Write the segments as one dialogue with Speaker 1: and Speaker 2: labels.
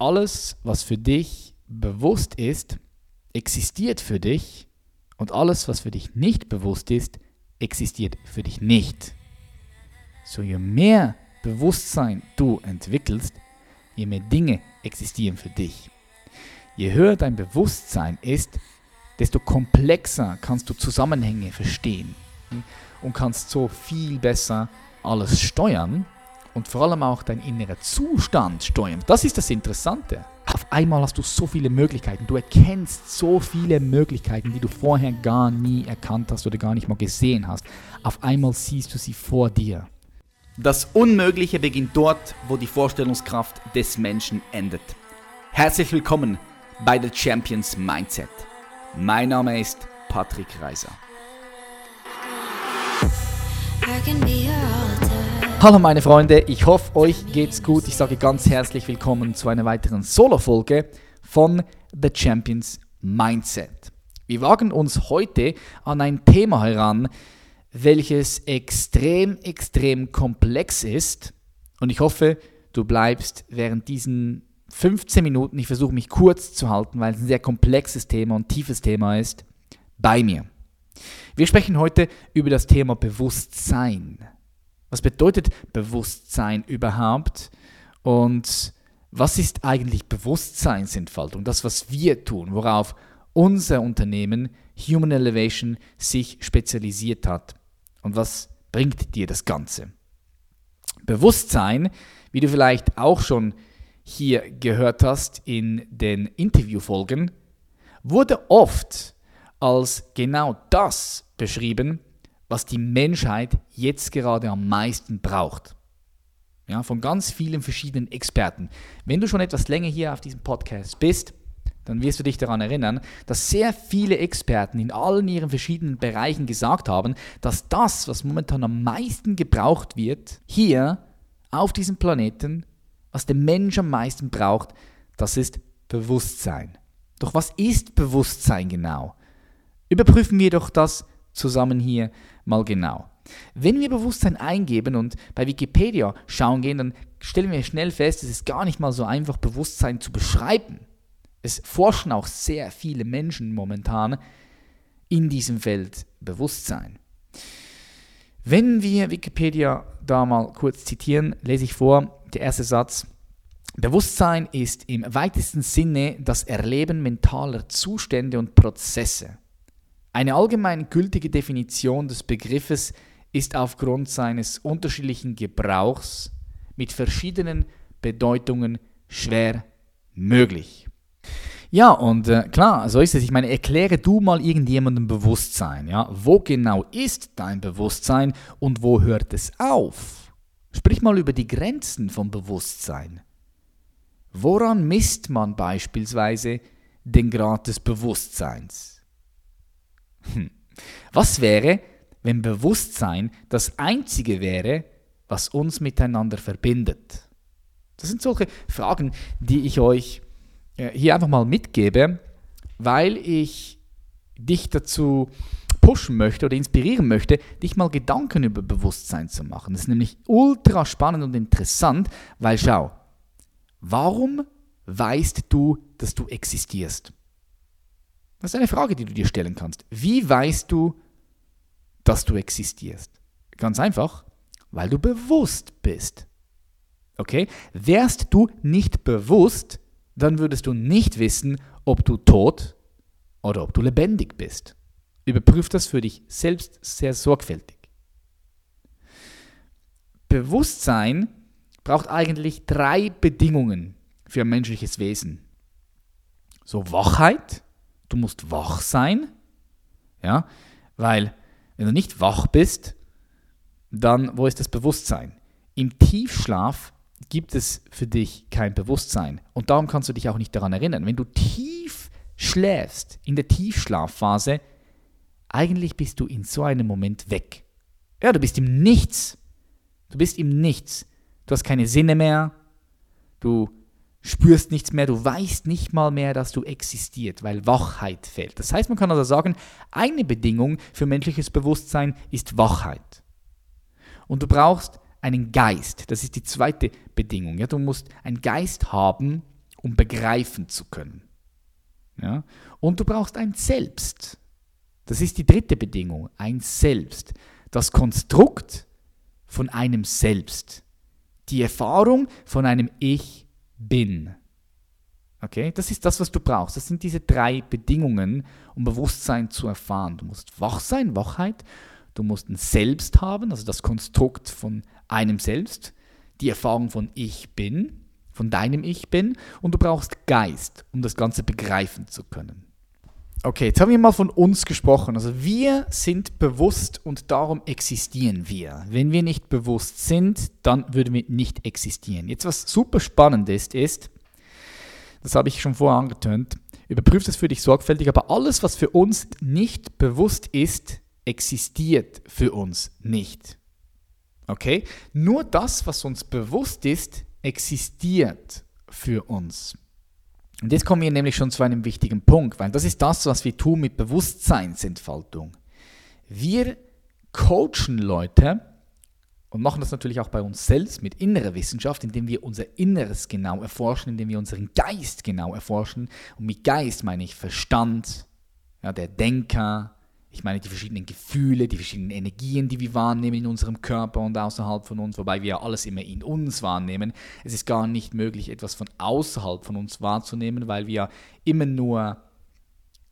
Speaker 1: alles, was für dich bewusst ist, existiert für dich und alles, was für dich nicht bewusst ist, existiert für dich nicht. So je mehr Bewusstsein du entwickelst, je mehr Dinge existieren für dich. Je höher dein Bewusstsein ist, desto komplexer kannst du Zusammenhänge verstehen und kannst so viel besser alles steuern und vor allem auch dein innerer Zustand steuern. Das ist das Interessante. Auf einmal hast du so viele Möglichkeiten. Du erkennst so viele Möglichkeiten, die du vorher gar nie erkannt hast oder gar nicht mal gesehen hast. Auf einmal siehst du sie vor dir.
Speaker 2: Das Unmögliche beginnt dort, wo die Vorstellungskraft des Menschen endet. Herzlich willkommen bei The Champions Mindset. Mein Name ist Patrick Reiser.
Speaker 1: Hallo meine Freunde, ich hoffe euch geht's gut. Ich sage ganz herzlich willkommen zu einer weiteren Solo-Folge von The Champions Mindset. Wir wagen uns heute an ein Thema heran, welches extrem, extrem komplex ist. Und ich hoffe, du bleibst während diesen 15 Minuten, ich versuche mich kurz zu halten, weil es ein sehr komplexes Thema und tiefes Thema ist, bei mir. Wir sprechen heute über das Thema Bewusstsein. Was bedeutet Bewusstseinüberhaupt? Und was ist eigentlich Bewusstseinsentfaltung? Das, was wir tun, worauf unser Unternehmen Human Elevation sich spezialisiert hat. Und was bringt dir das Ganze? Bewusstsein, wie du vielleicht auch schon hier gehört hast in den Interviewfolgen, wurde oft als genau das beschrieben, was die Menschheit jetzt gerade am meisten braucht. Ja, von ganz vielen verschiedenen Experten. Wenn du schon etwas länger hier auf diesem Podcast bist, dann wirst du dich daran erinnern, dass sehr viele Experten in allen ihren verschiedenen Bereichen gesagt haben, dass das, was momentan am meisten gebraucht wird, hier auf diesem Planeten, was der Mensch am meisten braucht, das ist Bewusstsein. Doch was ist Bewusstsein genau? Überprüfen wir doch das zusammen hier mal genau. Wenn wir Bewusstsein eingeben und bei Wikipedia schauen gehen, dann stellen wir schnell fest, es ist gar nicht mal so einfach, Bewusstsein zu beschreiben. Es forschen auch sehr viele Menschen momentan in diesem Feld Bewusstsein. Wenn wir Wikipedia da mal kurz zitieren, lese ich vor, der erste Satz. Bewusstsein ist im weitesten Sinne das Erleben mentaler Zustände und Prozesse. Eine allgemein gültige Definition des Begriffes ist aufgrund seines unterschiedlichen Gebrauchs mit verschiedenen Bedeutungen schwer möglich. Ja, und äh, klar, so ist es. Ich meine, erkläre du mal irgendjemandem Bewusstsein. Ja? Wo genau ist dein Bewusstsein und wo hört es auf? Sprich mal über die Grenzen vom Bewusstsein. Woran misst man beispielsweise den Grad des Bewusstseins? Hm. Was wäre, wenn Bewusstsein das Einzige wäre, was uns miteinander verbindet? Das sind solche Fragen, die ich euch äh, hier einfach mal mitgebe, weil ich dich dazu pushen möchte oder inspirieren möchte, dich mal Gedanken über Bewusstsein zu machen. Das ist nämlich ultra spannend und interessant, weil schau, warum weißt du, dass du existierst? Das ist eine Frage, die du dir stellen kannst. Wie weißt du, dass du existierst? Ganz einfach, weil du bewusst bist. Okay? Wärst du nicht bewusst, dann würdest du nicht wissen, ob du tot oder ob du lebendig bist. Überprüf das für dich selbst sehr sorgfältig. Bewusstsein braucht eigentlich drei Bedingungen für ein menschliches Wesen. So Wachheit, du musst wach sein, ja, weil wenn du nicht wach bist, dann wo ist das Bewusstsein? Im Tiefschlaf gibt es für dich kein Bewusstsein und darum kannst du dich auch nicht daran erinnern. Wenn du tief schläfst, in der Tiefschlafphase, eigentlich bist du in so einem Moment weg. Ja, du bist im Nichts. Du bist im Nichts. Du hast keine Sinne mehr. Du spürst nichts mehr, du weißt nicht mal mehr, dass du existiert, weil Wachheit fehlt. Das heißt, man kann also sagen, eine Bedingung für menschliches Bewusstsein ist Wachheit. Und du brauchst einen Geist, das ist die zweite Bedingung. Ja, du musst einen Geist haben, um begreifen zu können. Ja? Und du brauchst ein Selbst. Das ist die dritte Bedingung, ein Selbst. Das Konstrukt von einem Selbst. Die Erfahrung von einem Ich bin. Okay, das ist das, was du brauchst. Das sind diese drei Bedingungen, um Bewusstsein zu erfahren. Du musst wach sein, Wachheit. Du musst ein Selbst haben, also das Konstrukt von einem Selbst. Die Erfahrung von Ich bin, von deinem Ich bin. Und du brauchst Geist, um das Ganze begreifen zu können. Okay, jetzt haben wir mal von uns gesprochen. Also wir sind bewusst und darum existieren wir. Wenn wir nicht bewusst sind, dann würden wir nicht existieren. Jetzt was super spannend ist, ist, das habe ich schon vorher angetönt, überprüf das für dich sorgfältig, aber alles, was für uns nicht bewusst ist, existiert für uns nicht. Okay? Nur das, was uns bewusst ist, existiert für uns. Und jetzt kommen wir nämlich schon zu einem wichtigen Punkt, weil das ist das, was wir tun mit Bewusstseinsentfaltung. Wir coachen Leute und machen das natürlich auch bei uns selbst mit innerer Wissenschaft, indem wir unser Inneres genau erforschen, indem wir unseren Geist genau erforschen. Und mit Geist meine ich Verstand, ja, der Denker, ich meine die verschiedenen Gefühle, die verschiedenen Energien, die wir wahrnehmen in unserem Körper und außerhalb von uns, wobei wir ja alles immer in uns wahrnehmen. Es ist gar nicht möglich, etwas von außerhalb von uns wahrzunehmen, weil wir immer nur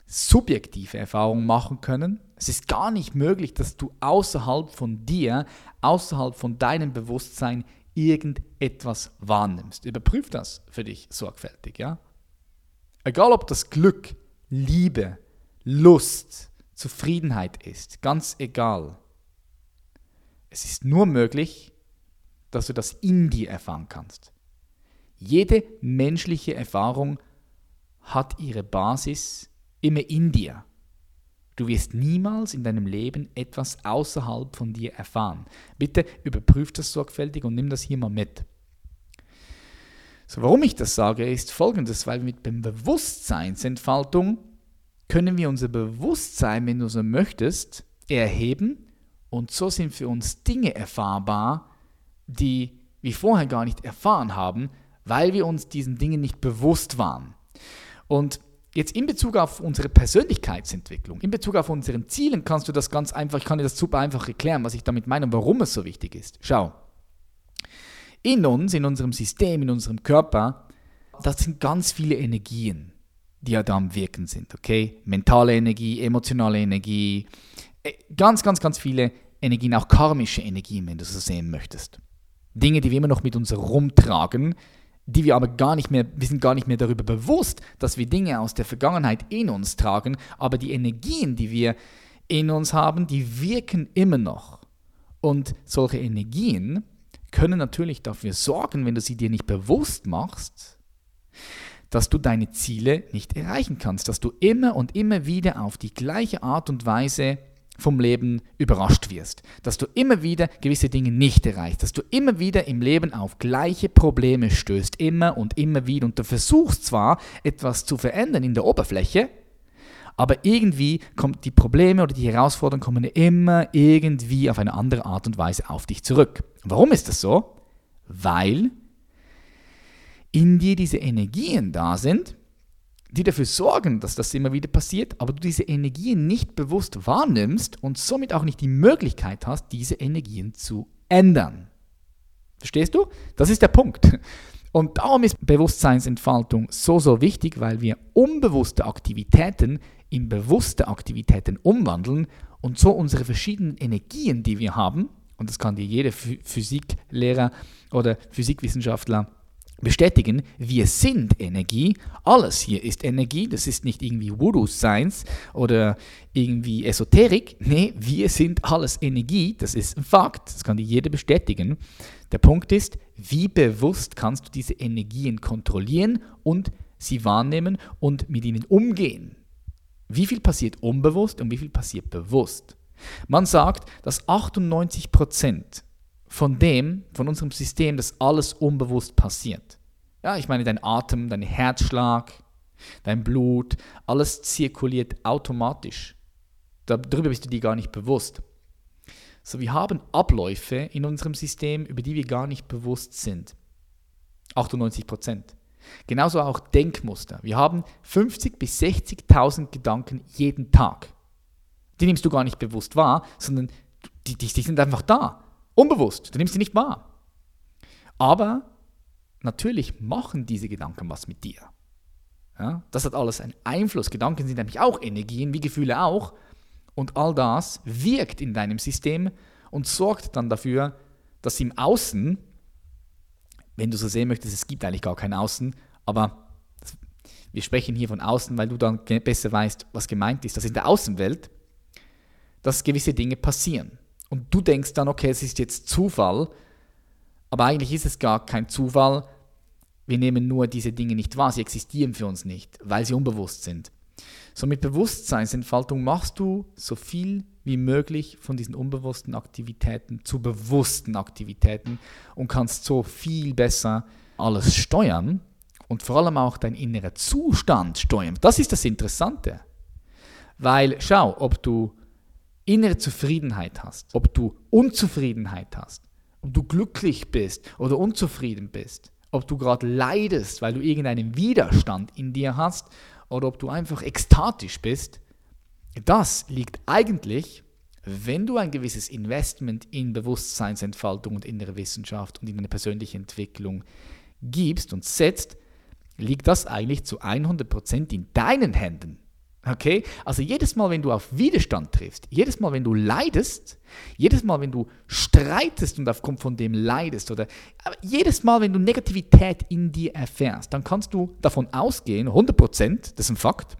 Speaker 1: subjektive Erfahrungen machen können. Es ist gar nicht möglich, dass du außerhalb von dir, außerhalb von deinem Bewusstsein irgendetwas wahrnimmst. Überprüf das für dich sorgfältig, ja? Egal ob das Glück, Liebe, Lust, Zufriedenheit ist, ganz egal. Es ist nur möglich, dass du das in dir erfahren kannst. Jede menschliche Erfahrung hat ihre Basis immer in dir. Du wirst niemals in deinem Leben etwas außerhalb von dir erfahren. Bitte überprüf das sorgfältig und nimm das hier mal mit. So, warum ich das sage, ist folgendes, weil mit Bewusstseinsentfaltung können wir unser Bewusstsein, wenn du so möchtest, erheben und so sind für uns Dinge erfahrbar, die wir vorher gar nicht erfahren haben, weil wir uns diesen Dingen nicht bewusst waren. Und jetzt in Bezug auf unsere Persönlichkeitsentwicklung, in Bezug auf unseren Zielen, kannst du das ganz einfach, ich kann dir das super einfach erklären, was ich damit meine und warum es so wichtig ist. Schau, in uns, in unserem System, in unserem Körper, das sind ganz viele Energien die da am Wirken sind, okay? Mentale Energie, emotionale Energie, äh, ganz, ganz, ganz viele Energien, auch karmische Energien, wenn du so sehen möchtest. Dinge, die wir immer noch mit uns herumtragen, die wir aber gar nicht mehr, wir sind gar nicht mehr darüber bewusst, dass wir Dinge aus der Vergangenheit in uns tragen, aber die Energien, die wir in uns haben, die wirken immer noch. Und solche Energien können natürlich dafür sorgen, wenn du sie dir nicht bewusst machst, dass du deine Ziele nicht erreichen kannst, dass du immer und immer wieder auf die gleiche Art und Weise vom Leben überrascht wirst, dass du immer wieder gewisse Dinge nicht erreichst, dass du immer wieder im Leben auf gleiche Probleme stößt, immer und immer wieder und du versuchst zwar etwas zu verändern in der Oberfläche, aber irgendwie kommen die Probleme oder die Herausforderungen kommen immer irgendwie auf eine andere Art und Weise auf dich zurück. Warum ist das so? Weil in dir diese Energien da sind, die dafür sorgen, dass das immer wieder passiert, aber du diese Energien nicht bewusst wahrnimmst und somit auch nicht die Möglichkeit hast, diese Energien zu ändern. Verstehst du? Das ist der Punkt. Und darum ist Bewusstseinsentfaltung so, so wichtig, weil wir unbewusste Aktivitäten in bewusste Aktivitäten umwandeln und so unsere verschiedenen Energien, die wir haben, und das kann dir jeder Physiklehrer oder Physikwissenschaftler bestätigen, wir sind Energie. Alles hier ist Energie. Das ist nicht irgendwie Voodoo Science oder irgendwie Esoterik. Nee, wir sind alles Energie. Das ist ein Fakt. Das kann dir jeder bestätigen. Der Punkt ist, wie bewusst kannst du diese Energien kontrollieren und sie wahrnehmen und mit ihnen umgehen? Wie viel passiert unbewusst und wie viel passiert bewusst? Man sagt, dass 98 Prozent von dem, von unserem System, dass alles unbewusst passiert. Ja, ich meine, dein Atem, dein Herzschlag, dein Blut, alles zirkuliert automatisch. Darüber bist du dir gar nicht bewusst. So, wir haben Abläufe in unserem System, über die wir gar nicht bewusst sind. 98 Prozent. Genauso auch Denkmuster. Wir haben 50.000 bis 60.000 Gedanken jeden Tag. Die nimmst du gar nicht bewusst wahr, sondern die, die, die sind einfach da. Unbewusst. Du nimmst sie nicht wahr. Aber natürlich machen diese Gedanken was mit dir. Ja, das hat alles einen Einfluss. Gedanken sind nämlich auch Energien, wie Gefühle auch. Und all das wirkt in deinem System und sorgt dann dafür, dass im Außen, wenn du so sehen möchtest, es gibt eigentlich gar kein Außen, aber wir sprechen hier von Außen, weil du dann besser weißt, was gemeint ist, dass in der Außenwelt, dass gewisse Dinge passieren. Und du denkst dann, okay, es ist jetzt Zufall, aber eigentlich ist es gar kein Zufall. Wir nehmen nur diese Dinge nicht wahr, sie existieren für uns nicht, weil sie unbewusst sind. So mit Bewusstseinsentfaltung machst du so viel wie möglich von diesen unbewussten Aktivitäten zu bewussten Aktivitäten und kannst so viel besser alles steuern und vor allem auch dein innerer Zustand steuern. Das ist das Interessante. Weil schau, ob du innere Zufriedenheit hast, ob du Unzufriedenheit hast, ob du glücklich bist oder unzufrieden bist, ob du gerade leidest, weil du irgendeinen Widerstand in dir hast oder ob du einfach ekstatisch bist, das liegt eigentlich, wenn du ein gewisses Investment in Bewusstseinsentfaltung und innere Wissenschaft und in eine persönliche Entwicklung gibst und setzt, liegt das eigentlich zu 100% in deinen Händen. Okay? Also jedes Mal, wenn du auf Widerstand triffst, jedes Mal, wenn du leidest, jedes Mal, wenn du streitest und aufgrund von dem leidest, oder jedes Mal, wenn du Negativität in dir erfährst, dann kannst du davon ausgehen, 100%, das ist ein Fakt,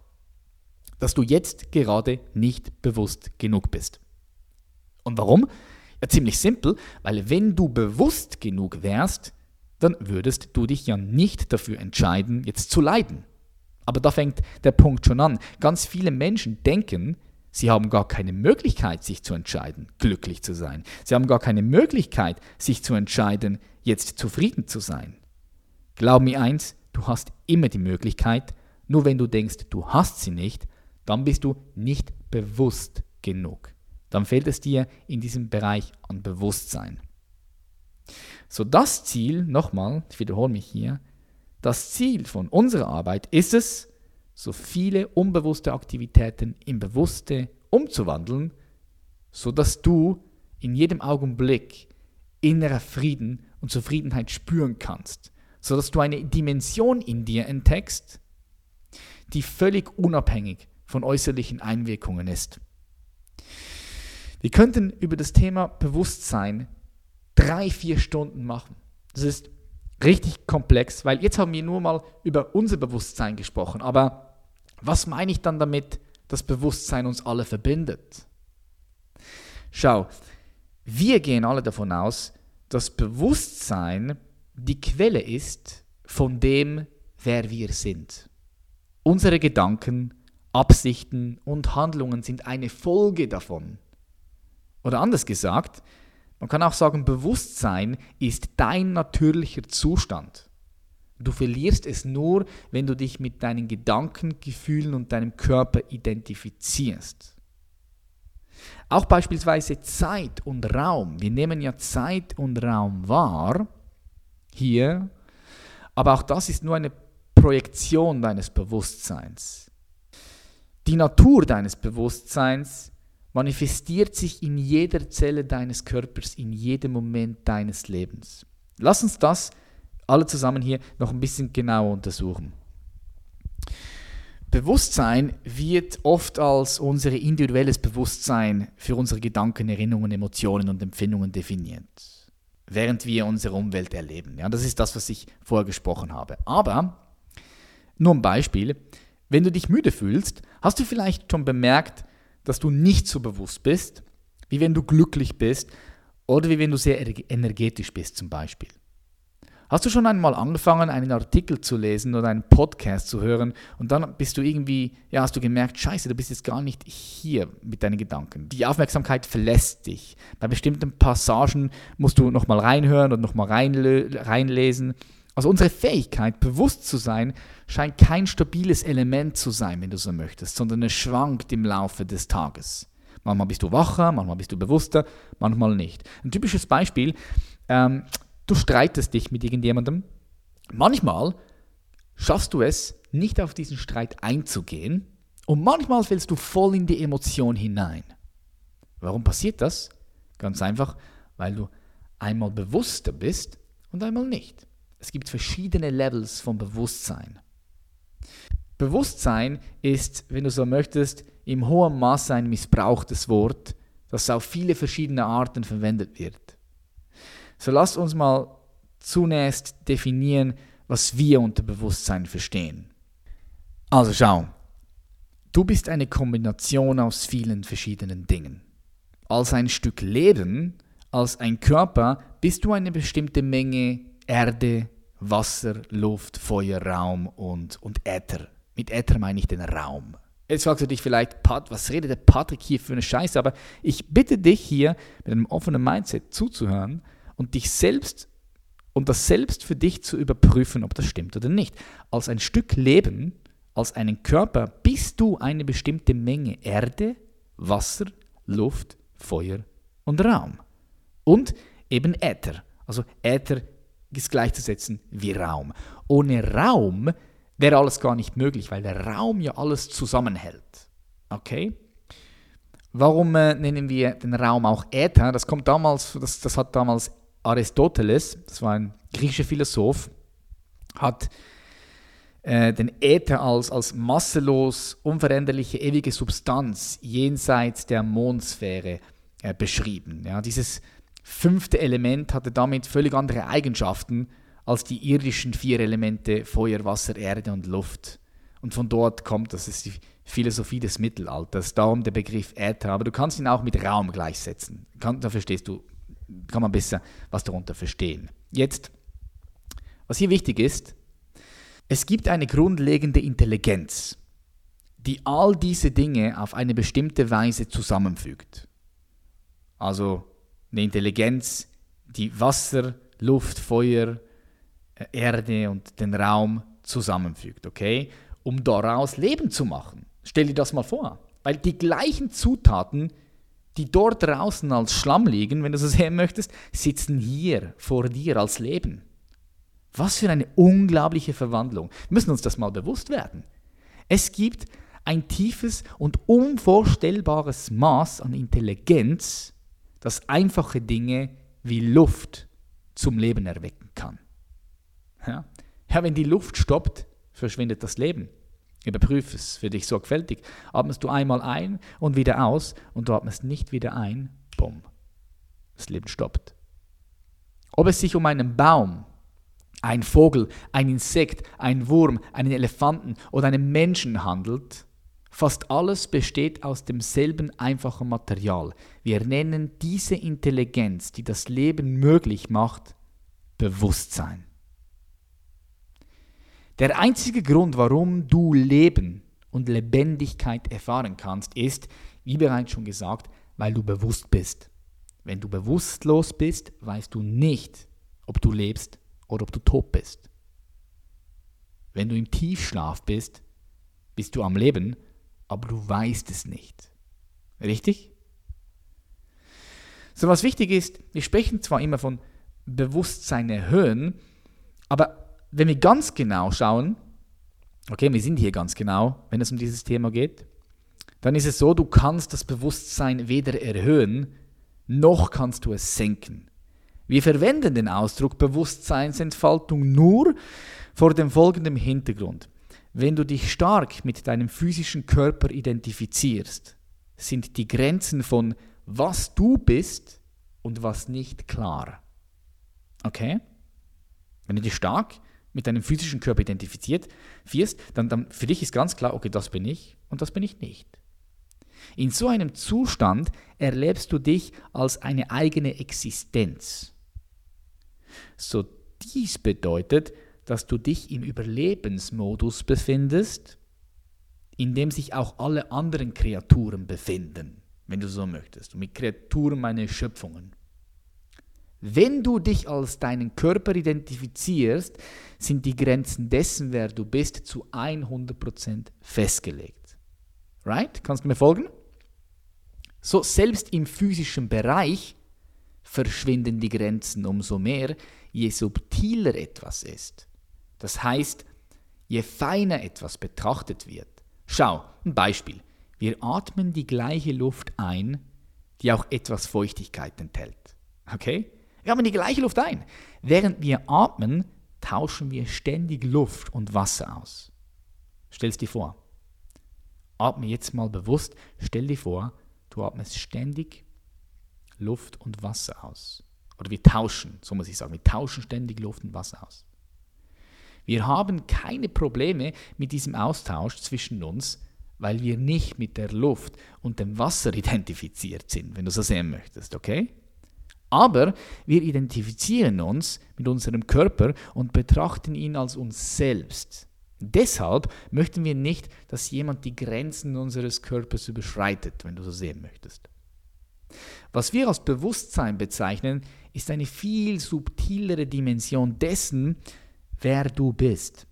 Speaker 1: dass du jetzt gerade nicht bewusst genug bist. Und warum? Ja, ziemlich simpel, weil wenn du bewusst genug wärst, dann würdest du dich ja nicht dafür entscheiden, jetzt zu leiden. Aber da fängt der Punkt schon an. Ganz viele Menschen denken, sie haben gar keine Möglichkeit, sich zu entscheiden, glücklich zu sein. Sie haben gar keine Möglichkeit, sich zu entscheiden, jetzt zufrieden zu sein. Glaub mir eins, du hast immer die Möglichkeit, nur wenn du denkst, du hast sie nicht, dann bist du nicht bewusst genug. Dann fehlt es dir in diesem Bereich an Bewusstsein. So das Ziel, nochmal, ich wiederhole mich hier, das Ziel von unserer Arbeit ist es, so viele unbewusste Aktivitäten in bewusste umzuwandeln, sodass du in jedem Augenblick innerer Frieden und Zufriedenheit spüren kannst, sodass du eine Dimension in dir entdeckst, die völlig unabhängig von äußerlichen Einwirkungen ist. Wir könnten über das Thema Bewusstsein drei, vier Stunden machen. Das ist richtig komplex, weil jetzt haben wir nur mal über unser Bewusstsein gesprochen. Aber was meine ich dann damit, dass Bewusstsein uns alle verbindet? Schau, wir gehen alle davon aus, dass Bewusstsein die Quelle ist von dem, wer wir sind. Unsere Gedanken, Absichten und Handlungen sind eine Folge davon. Oder anders gesagt, man kann auch sagen, Bewusstsein ist dein natürlicher Zustand. Du verlierst es nur, wenn du dich mit deinen Gedanken, Gefühlen und deinem Körper identifizierst. Auch beispielsweise Zeit und Raum. Wir nehmen ja Zeit und Raum wahr, hier, aber auch das ist nur eine Projektion deines Bewusstseins. Die Natur deines Bewusstseins manifestiert sich in jeder Zelle deines Körpers, in jedem Moment deines Lebens. Lass uns das alle zusammen hier noch ein bisschen genauer untersuchen. Bewusstsein wird oft als unser individuelles Bewusstsein für unsere Gedanken, Erinnerungen, Emotionen und Empfindungen definiert, während wir unsere Umwelt erleben. Ja, das ist das, was ich vorher gesprochen habe. Aber, nur ein Beispiel, wenn du dich müde fühlst, hast du vielleicht schon bemerkt, dass du nicht so bewusst bist, wie wenn du glücklich bist oder wie wenn du sehr energetisch bist zum Beispiel. Hast du schon einmal angefangen, einen Artikel zu lesen oder einen Podcast zu hören und dann bist du irgendwie, ja, hast du gemerkt, scheiße, du bist jetzt gar nicht hier mit deinen Gedanken. Die Aufmerksamkeit verlässt dich. Bei bestimmten Passagen musst du nochmal reinhören und nochmal reinlesen. Also unsere Fähigkeit, bewusst zu sein, scheint kein stabiles Element zu sein, wenn du so möchtest, sondern es schwankt im Laufe des Tages. Manchmal bist du wacher, manchmal bist du bewusster, manchmal nicht. Ein typisches Beispiel, ähm, du streitest dich mit irgendjemandem. Manchmal schaffst du es, nicht auf diesen Streit einzugehen und manchmal fällst du voll in die Emotion hinein. Warum passiert das? Ganz einfach, weil du einmal bewusster bist und einmal nicht. Es gibt verschiedene Levels von Bewusstsein. Bewusstsein ist, wenn du so möchtest, im hohen Maße ein missbrauchtes Wort, das auf viele verschiedene Arten verwendet wird. So lasst uns mal zunächst definieren, was wir unter Bewusstsein verstehen. Also schau, du bist eine Kombination aus vielen verschiedenen Dingen. Als ein Stück Leben, als ein Körper, bist du eine bestimmte Menge Erde, Wasser, Luft, Feuer, Raum und, und Äther. Mit Äther meine ich den Raum. Jetzt fragst du dich vielleicht, Pat, was redet der Patrick hier für eine Scheiße? Aber ich bitte dich hier mit einem offenen Mindset zuzuhören und dich selbst und das selbst für dich zu überprüfen, ob das stimmt oder nicht. Als ein Stück Leben, als einen Körper bist du eine bestimmte Menge Erde, Wasser, Luft, Feuer und Raum. Und eben Äther. Also Äther ist gleichzusetzen wie Raum. Ohne Raum wäre alles gar nicht möglich, weil der Raum ja alles zusammenhält. Okay? Warum äh, nennen wir den Raum auch Äther? Das kommt damals, das, das hat damals Aristoteles, das war ein griechischer Philosoph, hat äh, den Äther als, als masselos, unveränderliche, ewige Substanz jenseits der Mondsphäre äh, beschrieben. Ja, dieses fünfte Element hatte damit völlig andere Eigenschaften als die irdischen vier Elemente Feuer, Wasser, Erde und Luft. Und von dort kommt, das ist die Philosophie des Mittelalters, darum der Begriff Äther. Aber du kannst ihn auch mit Raum gleichsetzen. Kann, da verstehst du, kann man besser was darunter verstehen. Jetzt, was hier wichtig ist, es gibt eine grundlegende Intelligenz, die all diese Dinge auf eine bestimmte Weise zusammenfügt. Also eine Intelligenz, die Wasser, Luft, Feuer, Erde und den Raum zusammenfügt, okay? Um daraus Leben zu machen. Stell dir das mal vor. Weil die gleichen Zutaten, die dort draußen als Schlamm liegen, wenn du so sehen möchtest, sitzen hier vor dir als Leben. Was für eine unglaubliche Verwandlung. Wir müssen uns das mal bewusst werden. Es gibt ein tiefes und unvorstellbares Maß an Intelligenz, das einfache Dinge wie Luft zum Leben erwecken kann. Ja? ja, wenn die Luft stoppt, verschwindet das Leben. Überprüfe es für dich sorgfältig. Atmest du einmal ein und wieder aus und du atmest nicht wieder ein, bumm, das Leben stoppt. Ob es sich um einen Baum, ein Vogel, ein Insekt, ein Wurm, einen Elefanten oder einen Menschen handelt, fast alles besteht aus demselben einfachen Material. Wir nennen diese Intelligenz, die das Leben möglich macht, Bewusstsein. Der einzige Grund, warum du Leben und Lebendigkeit erfahren kannst, ist, wie bereits schon gesagt, weil du bewusst bist. Wenn du bewusstlos bist, weißt du nicht, ob du lebst oder ob du tot bist. Wenn du im Tiefschlaf bist, bist du am Leben, aber du weißt es nicht. Richtig? So was wichtig ist, wir sprechen zwar immer von Bewusstsein erhöhen, aber wenn wir ganz genau schauen, okay, wir sind hier ganz genau, wenn es um dieses Thema geht, dann ist es so, du kannst das Bewusstsein weder erhöhen, noch kannst du es senken. Wir verwenden den Ausdruck Bewusstseinsentfaltung nur vor dem folgenden Hintergrund. Wenn du dich stark mit deinem physischen Körper identifizierst, sind die Grenzen von was du bist und was nicht klar. Okay? Wenn du dich stark mit deinem physischen Körper identifiziert wirst, dann, dann für dich ist ganz klar, okay, das bin ich und das bin ich nicht. In so einem Zustand erlebst du dich als eine eigene Existenz. So dies bedeutet, dass du dich im Überlebensmodus befindest, in dem sich auch alle anderen Kreaturen befinden, wenn du so möchtest. Und mit Kreaturen meine Schöpfungen. Wenn du dich als deinen Körper identifizierst, sind die Grenzen dessen, wer du bist, zu 100% festgelegt. Right? Kannst du mir folgen? So, selbst im physischen Bereich verschwinden die Grenzen umso mehr, je subtiler etwas ist. Das heißt, je feiner etwas betrachtet wird. Schau, ein Beispiel. Wir atmen die gleiche Luft ein, die auch etwas Feuchtigkeit enthält. Okay? Wir atmen die gleiche Luft ein. Während wir atmen, tauschen wir ständig Luft und Wasser aus. Stell es dir vor. Atme jetzt mal bewusst. Stell dir vor, du atmest ständig Luft und Wasser aus. Oder wir tauschen, so muss ich sagen, wir tauschen ständig Luft und Wasser aus. Wir haben keine Probleme mit diesem Austausch zwischen uns, weil wir nicht mit der Luft und dem Wasser identifiziert sind, wenn du so sehen möchtest, okay? Aber wir identifizieren uns mit unserem Körper und betrachten ihn als uns selbst. Deshalb möchten wir nicht, dass jemand die Grenzen unseres Körpers überschreitet, wenn du so sehen möchtest. Was wir als Bewusstsein bezeichnen, ist eine viel subtilere Dimension dessen, wer du bist.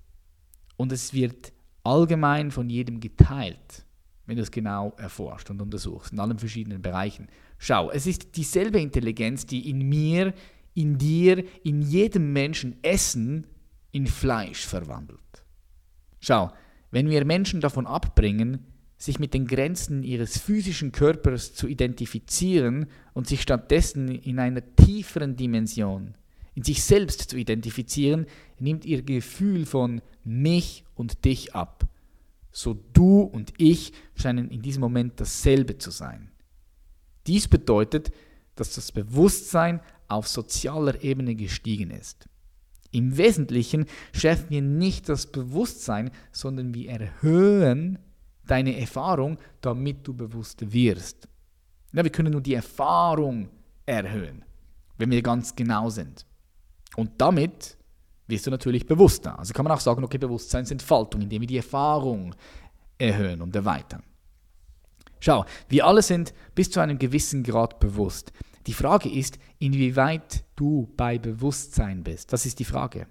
Speaker 1: Und es wird allgemein von jedem geteilt, wenn du es genau erforscht und untersuchst, in allen verschiedenen Bereichen. Schau, es ist dieselbe Intelligenz, die in mir, in dir, in jedem Menschen Essen in Fleisch verwandelt. Schau, wenn wir Menschen davon abbringen, sich mit den Grenzen ihres physischen Körpers zu identifizieren und sich stattdessen in einer tieferen Dimension, in sich selbst zu identifizieren, nimmt ihr Gefühl von mich und dich ab. So du und ich scheinen in diesem Moment dasselbe zu sein. Dies bedeutet, dass das Bewusstsein auf sozialer Ebene gestiegen ist. Im Wesentlichen schärfen wir nicht das Bewusstsein, sondern wir erhöhen deine Erfahrung, damit du bewusst wirst. Ja, wir können nur die Erfahrung erhöhen, wenn wir ganz genau sind. Und damit wirst du natürlich bewusster. Also kann man auch sagen, okay, Bewusstseinsentfaltung, indem wir die Erfahrung erhöhen und erweitern. Schau, wir alle sind bis zu einem gewissen Grad bewusst. Die Frage ist, inwieweit du bei Bewusstsein bist. Das ist die Frage.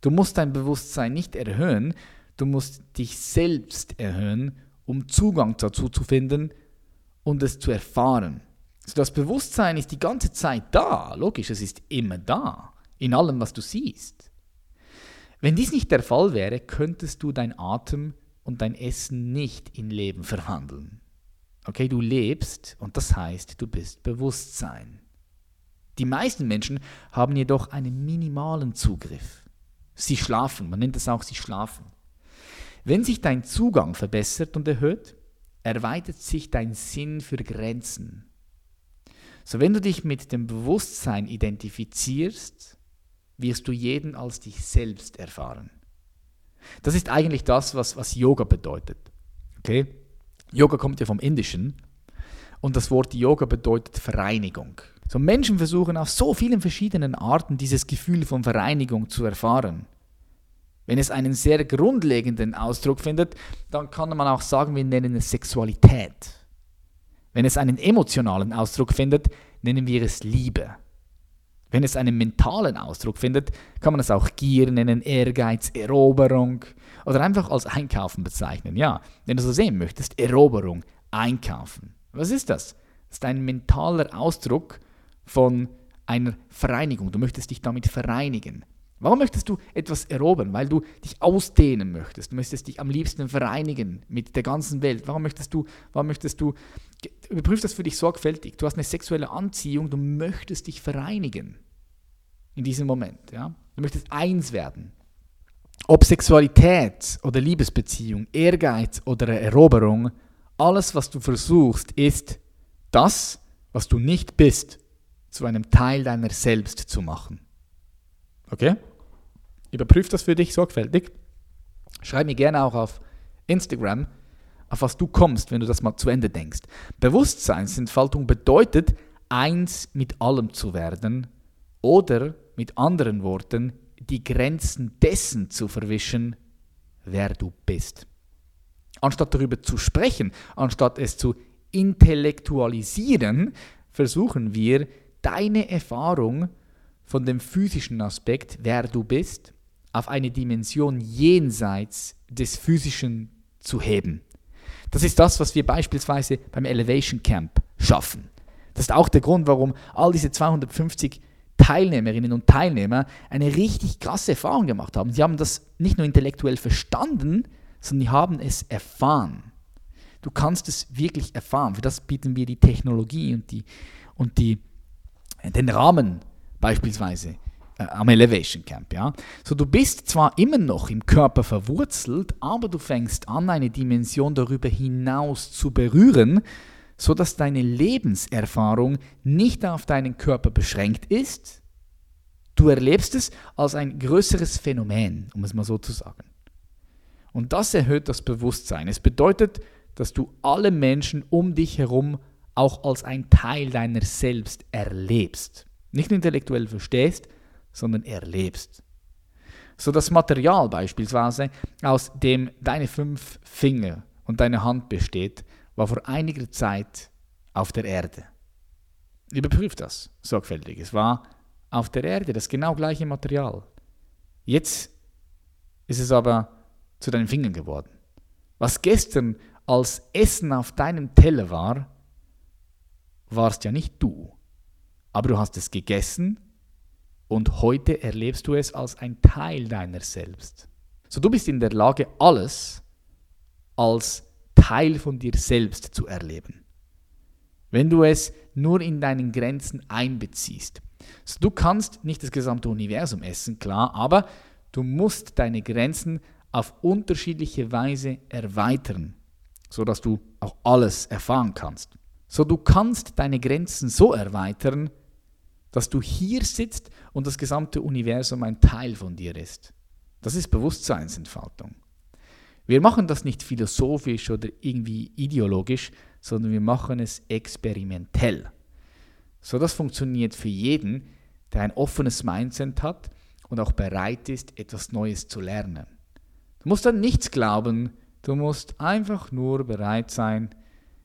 Speaker 1: Du musst dein Bewusstsein nicht erhöhen, du musst dich selbst erhöhen, um Zugang dazu zu finden und es zu erfahren. Das Bewusstsein ist die ganze Zeit da, logisch, es ist immer da, in allem, was du siehst. Wenn dies nicht der Fall wäre, könntest du dein Atem und dein Essen nicht in Leben verwandeln. Okay, du lebst und das heißt, du bist Bewusstsein. Die meisten Menschen haben jedoch einen minimalen Zugriff. Sie schlafen, man nennt es auch, sie schlafen. Wenn sich dein Zugang verbessert und erhöht, erweitert sich dein Sinn für Grenzen. So wenn du dich mit dem Bewusstsein identifizierst, wirst du jeden als dich selbst erfahren. Das ist eigentlich das, was, was Yoga bedeutet. Okay? Yoga kommt ja vom Indischen und das Wort Yoga bedeutet Vereinigung. So Menschen versuchen auf so vielen verschiedenen Arten dieses Gefühl von Vereinigung zu erfahren. Wenn es einen sehr grundlegenden Ausdruck findet, dann kann man auch sagen, wir nennen es Sexualität. Wenn es einen emotionalen Ausdruck findet, nennen wir es Liebe. Wenn es einen mentalen Ausdruck findet, kann man es auch Gier nennen, Ehrgeiz, Eroberung oder einfach als Einkaufen bezeichnen. Ja, wenn du so sehen möchtest, Eroberung, Einkaufen. Was ist das? Das ist ein mentaler Ausdruck von einer Vereinigung. Du möchtest dich damit vereinigen. Warum möchtest du etwas erobern? Weil du dich ausdehnen möchtest. Du möchtest dich am liebsten vereinigen mit der ganzen Welt. Warum möchtest du, warum möchtest du, überprüf das für dich sorgfältig. Du hast eine sexuelle Anziehung, du möchtest dich vereinigen. In diesem Moment, ja. Du möchtest eins werden. Ob Sexualität oder Liebesbeziehung, Ehrgeiz oder Eroberung, alles, was du versuchst, ist das, was du nicht bist, zu einem Teil deiner selbst zu machen. Okay? Überprüf das für dich sorgfältig. Schreib mir gerne auch auf Instagram, auf was du kommst, wenn du das mal zu Ende denkst. Bewusstseinsentfaltung bedeutet, eins mit allem zu werden oder mit anderen Worten, die Grenzen dessen zu verwischen, wer du bist. Anstatt darüber zu sprechen, anstatt es zu intellektualisieren, versuchen wir, deine Erfahrung von dem physischen Aspekt, wer du bist, auf eine Dimension jenseits des Physischen zu heben. Das ist das, was wir beispielsweise beim Elevation Camp schaffen. Das ist auch der Grund, warum all diese 250 Teilnehmerinnen und Teilnehmer eine richtig krasse Erfahrung gemacht haben. Sie haben das nicht nur intellektuell verstanden, sondern sie haben es erfahren. Du kannst es wirklich erfahren. Für das bieten wir die Technologie und, die, und die, den Rahmen beispielsweise am Elevation Camp. Ja? So, du bist zwar immer noch im Körper verwurzelt, aber du fängst an, eine Dimension darüber hinaus zu berühren, sodass deine Lebenserfahrung nicht auf deinen Körper beschränkt ist. Du erlebst es als ein größeres Phänomen, um es mal so zu sagen. Und das erhöht das Bewusstsein. Es bedeutet, dass du alle Menschen um dich herum auch als ein Teil deiner selbst erlebst. Nicht intellektuell verstehst, sondern erlebst. So das Material beispielsweise, aus dem deine fünf Finger und deine Hand besteht, war vor einiger Zeit auf der Erde. Überprüft das sorgfältig. Es war auf der Erde das genau gleiche Material. Jetzt ist es aber zu deinen Fingern geworden. Was gestern als Essen auf deinem Teller war, warst ja nicht du. Aber du hast es gegessen und heute erlebst du es als ein Teil deiner selbst. So du bist in der Lage, alles als Teil von dir selbst zu erleben. Wenn du es nur in deinen Grenzen einbeziehst. So, du kannst nicht das gesamte Universum essen, klar, aber du musst deine Grenzen auf unterschiedliche Weise erweitern, sodass du auch alles erfahren kannst. So du kannst deine Grenzen so erweitern, dass du hier sitzt und das gesamte Universum ein Teil von dir ist. Das ist Bewusstseinsentfaltung. Wir machen das nicht philosophisch oder irgendwie ideologisch, sondern wir machen es experimentell. So das funktioniert für jeden, der ein offenes Mindset hat und auch bereit ist, etwas Neues zu lernen. Du musst an nichts glauben, du musst einfach nur bereit sein,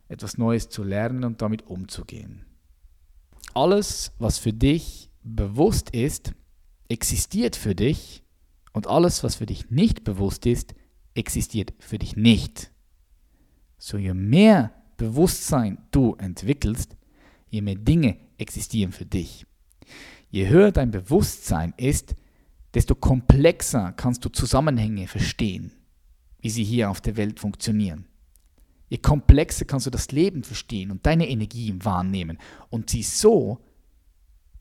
Speaker 1: etwas Neues zu lernen und damit umzugehen. Alles, was für dich bewusst ist, existiert für dich und alles, was für dich nicht bewusst ist, existiert für dich nicht. So je mehr Bewusstsein du entwickelst, je mehr Dinge existieren für dich. Je höher dein Bewusstsein ist, desto komplexer kannst du Zusammenhänge verstehen, wie sie hier auf der Welt funktionieren. Je komplexer kannst du das Leben verstehen und deine Energie wahrnehmen und sie so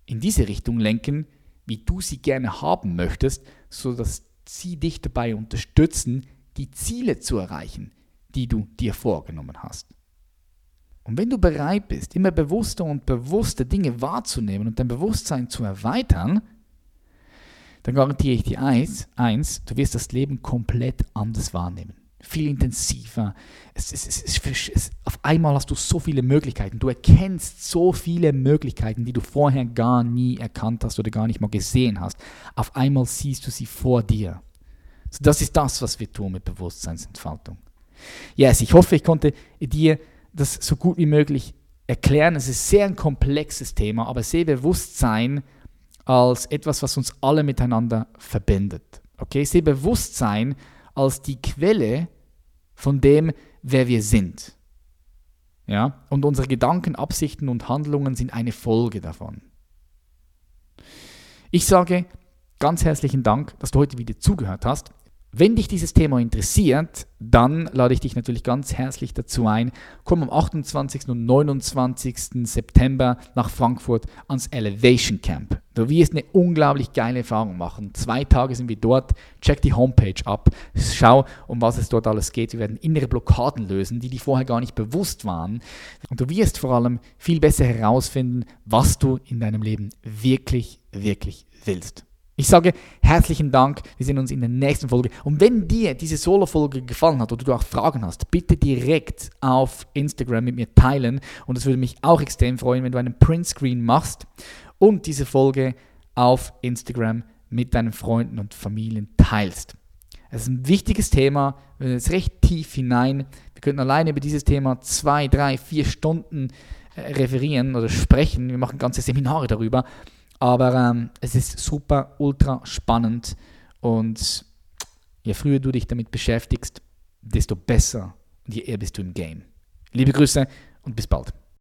Speaker 1: in diese Richtung lenken, wie du sie gerne haben möchtest, sodass sie dich dabei unterstützen, die Ziele zu erreichen, die du dir vorgenommen hast. Und wenn du bereit bist, immer bewusster und bewusster Dinge wahrzunehmen und dein Bewusstsein zu erweitern, dann garantiere ich dir eins, eins, du wirst das Leben komplett anders wahrnehmen. Viel intensiver. Es, es, es, auf einmal hast du so viele Möglichkeiten. Du erkennst so viele Möglichkeiten, die du vorher gar nie erkannt hast oder gar nicht mal gesehen hast. Auf einmal siehst du sie vor dir. So, das ist das, was wir tun mit Bewusstseinsentfaltung. Yes, ich hoffe, ich konnte dir das so gut wie möglich erklären. Es ist sehr ein komplexes Thema, aber sehe Bewusstsein als etwas, was uns alle miteinander verbindet. Okay, sehe Bewusstsein als die Quelle von dem, wer wir sind. Ja, und unsere Gedanken, Absichten und Handlungen sind eine Folge davon. Ich sage ganz herzlichen Dank, dass du heute wieder zugehört hast. Wenn dich dieses Thema interessiert, dann lade ich dich natürlich ganz herzlich dazu ein. Komm am 28. und 29. September nach Frankfurt ans Elevation Camp. Du wirst eine unglaublich geile Erfahrung machen. Zwei Tage sind wir dort. Check die Homepage ab. Schau, um was es dort alles geht. Wir werden innere Blockaden lösen, die dir vorher gar nicht bewusst waren. Und du wirst vor allem viel besser herausfinden, was du in deinem Leben wirklich, wirklich willst. Ich sage herzlichen Dank. Wir sehen uns in der nächsten Folge. Und wenn dir diese Solo-Folge gefallen hat oder du auch Fragen hast, bitte direkt auf Instagram mit mir teilen. Und es würde mich auch extrem freuen, wenn du einen Printscreen machst und diese Folge auf Instagram mit deinen Freunden und Familien teilst. Es ist ein wichtiges Thema. Wir sind jetzt recht tief hinein. Wir könnten alleine über dieses Thema zwei, drei, vier Stunden äh, referieren oder sprechen. Wir machen ganze Seminare darüber. Aber ähm, es ist super, ultra spannend und je früher du dich damit beschäftigst, desto besser und je eher bist du im Game. Liebe Grüße und bis bald.